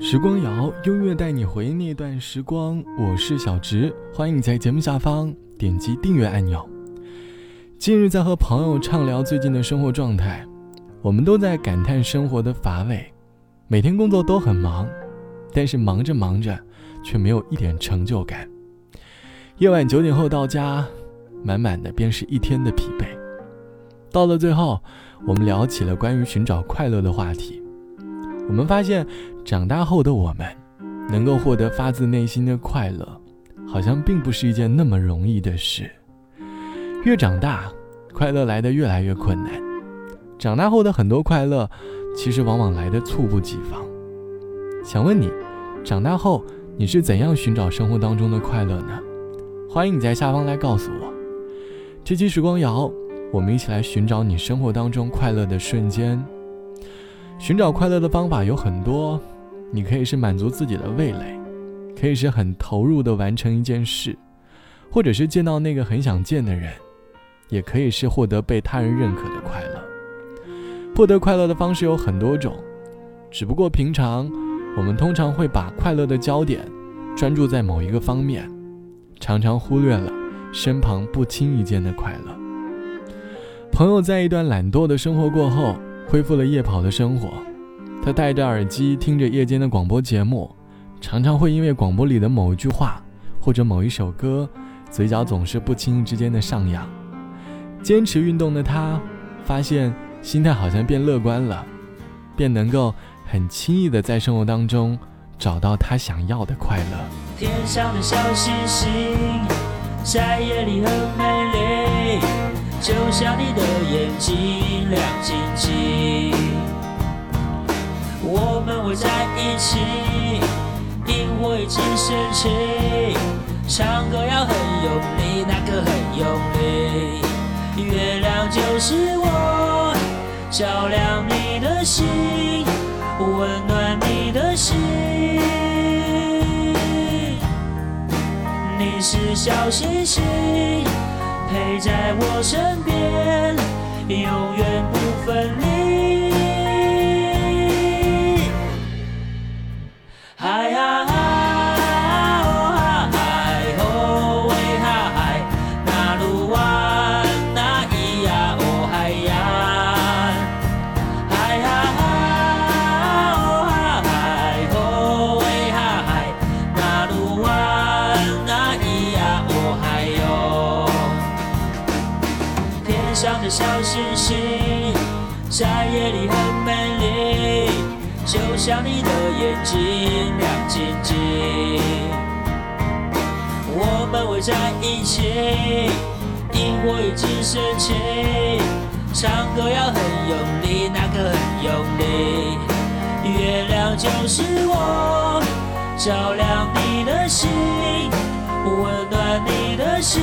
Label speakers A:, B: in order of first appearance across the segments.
A: 时光谣，音乐带你回那段时光。我是小直，欢迎你在节目下方点击订阅按钮。近日在和朋友畅聊最近的生活状态，我们都在感叹生活的乏味。每天工作都很忙，但是忙着忙着，却没有一点成就感。夜晚九点后到家，满满的便是一天的疲惫。到了最后，我们聊起了关于寻找快乐的话题。我们发现，长大后的我们，能够获得发自内心的快乐，好像并不是一件那么容易的事。越长大，快乐来得越来越困难。长大后的很多快乐，其实往往来得猝不及防。想问你，长大后你是怎样寻找生活当中的快乐呢？欢迎你在下方来告诉我。这期时光谣，我们一起来寻找你生活当中快乐的瞬间。寻找快乐的方法有很多，你可以是满足自己的味蕾，可以是很投入的完成一件事，或者是见到那个很想见的人，也可以是获得被他人认可的快乐。获得快乐的方式有很多种，只不过平常我们通常会把快乐的焦点专注在某一个方面，常常忽略了身旁不经意间的快乐。朋友在一段懒惰的生活过后。恢复了夜跑的生活，他戴着耳机听着夜间的广播节目，常常会因为广播里的某一句话或者某一首歌，嘴角总是不经意之间的上扬。坚持运动的他，发现心态好像变乐观了，便能够很轻易的在生活当中找到他想要的快乐。
B: 天上的小星星在夜里很美，就像你的眼睛。亮晶晶，我们围在一起，萤火已经升起，唱歌要很用力，那个很用力。月亮就是我，照亮你的心，温暖你的心。你是小星星，陪在我身边。永远不分离。星。星在夜里很美丽，就像你的眼睛亮晶晶。我们围在一起，萤火已经升起，唱歌要很用力，那个很用力。月亮就是我，照亮你的心，温暖你的心。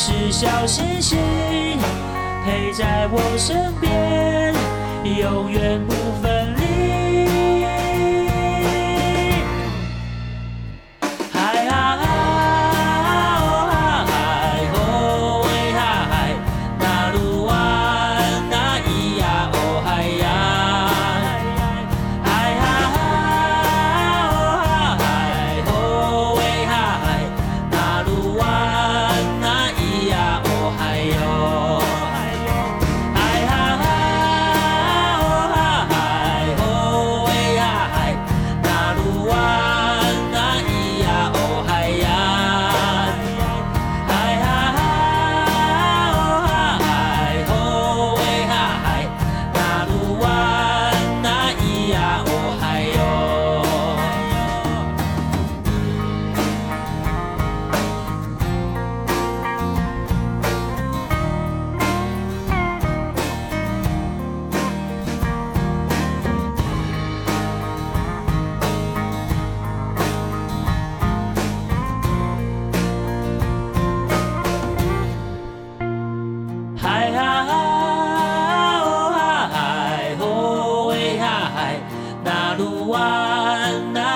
B: 是小星星，陪在我身边，永远不分离。
A: one.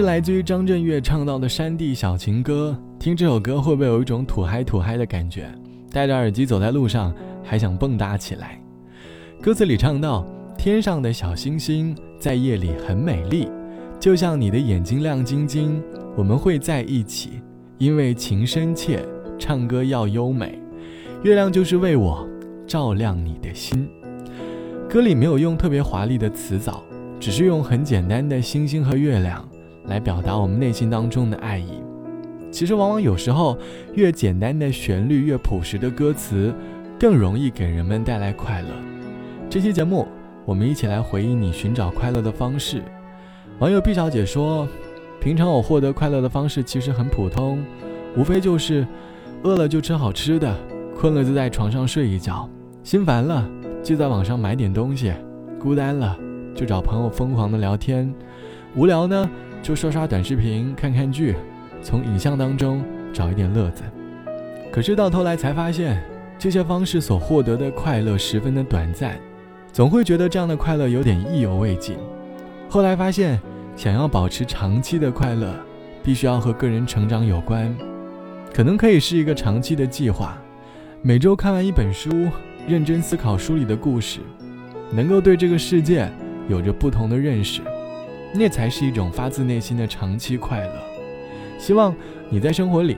A: 是来自于张震岳唱到的山地小情歌。听这首歌会不会有一种土嗨土嗨的感觉？戴着耳机走在路上，还想蹦跶起来。歌词里唱到：“天上的小星星在夜里很美丽，就像你的眼睛亮晶晶。我们会在一起，因为情深切，唱歌要优美。月亮就是为我照亮你的心。”歌里没有用特别华丽的词藻，只是用很简单的星星和月亮来表达我们内心当中的爱意。其实，往往有时候，越简单的旋律、越朴实的歌词，更容易给人们带来快乐。这期节目，我们一起来回忆你寻找快乐的方式。网友毕小姐说：“平常我获得快乐的方式其实很普通，无非就是饿了就吃好吃的，困了就在床上睡一觉，心烦了就在网上买点东西，孤单了就找朋友疯狂的聊天，无聊呢就刷刷短视频、看看剧。”从影像当中找一点乐子，可是到头来才发现，这些方式所获得的快乐十分的短暂，总会觉得这样的快乐有点意犹未尽。后来发现，想要保持长期的快乐，必须要和个人成长有关，可能可以是一个长期的计划，每周看完一本书，认真思考书里的故事，能够对这个世界有着不同的认识，那才是一种发自内心的长期快乐。希望你在生活里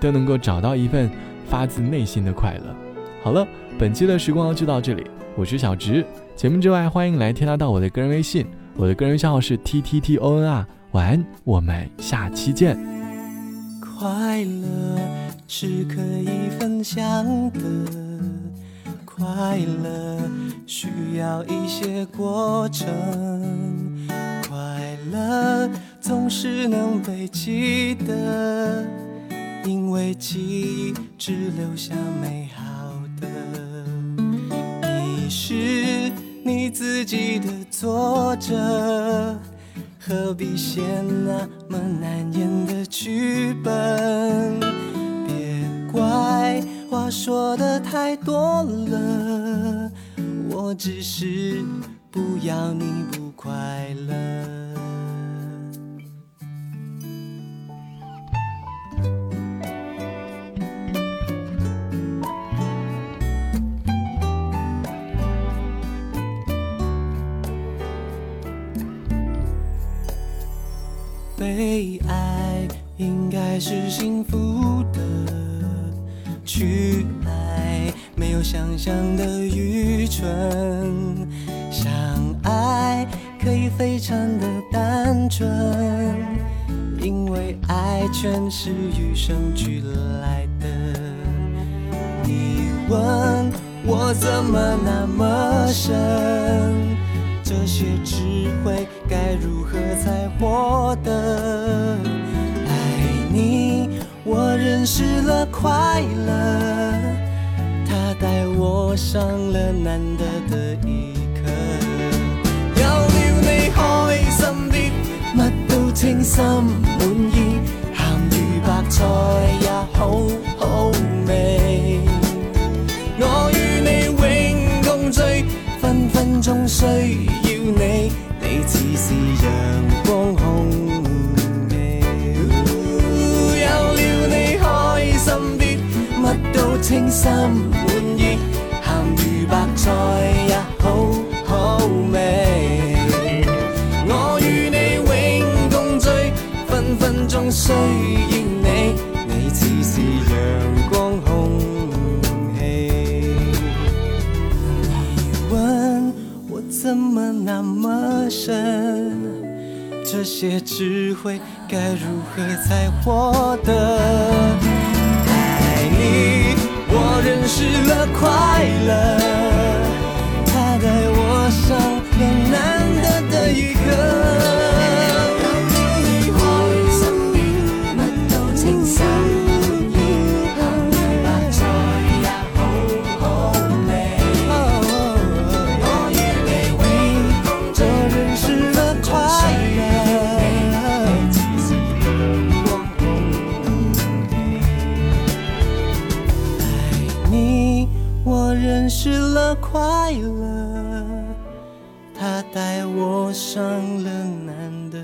A: 都能够找到一份发自内心的快乐。好了，本期的时光就到这里，我是小直。节目之外，欢迎来添加到我的个人微信，我的个人账号是 t t t o n r。晚安，我们下期见。
C: 快乐是可以分享的，快乐需要一些过程，快乐。总是能被记得，因为记忆只留下美好的。你是你自己的作者，何必写那么难演的剧本？别怪话说的太多了，我只是不要你不快乐。是幸福的，去爱没有想象的愚蠢，相爱可以非常的单纯，因为爱全是与生俱来的。你问我怎么那么深？这些智慧该如何才获得？你，我认识了快乐，他带我上了难得的一课。有了你开心啲，乜都称心满意，清心滿意，鹹魚白菜也好好味。我與你永共聚，分分鐘需要你，你似是陽光空氣。你問我怎怎么那么深？这些智慧该如何才获得？认识了快乐，他在我上了难得的一刻认识了快乐，他带我上了难得。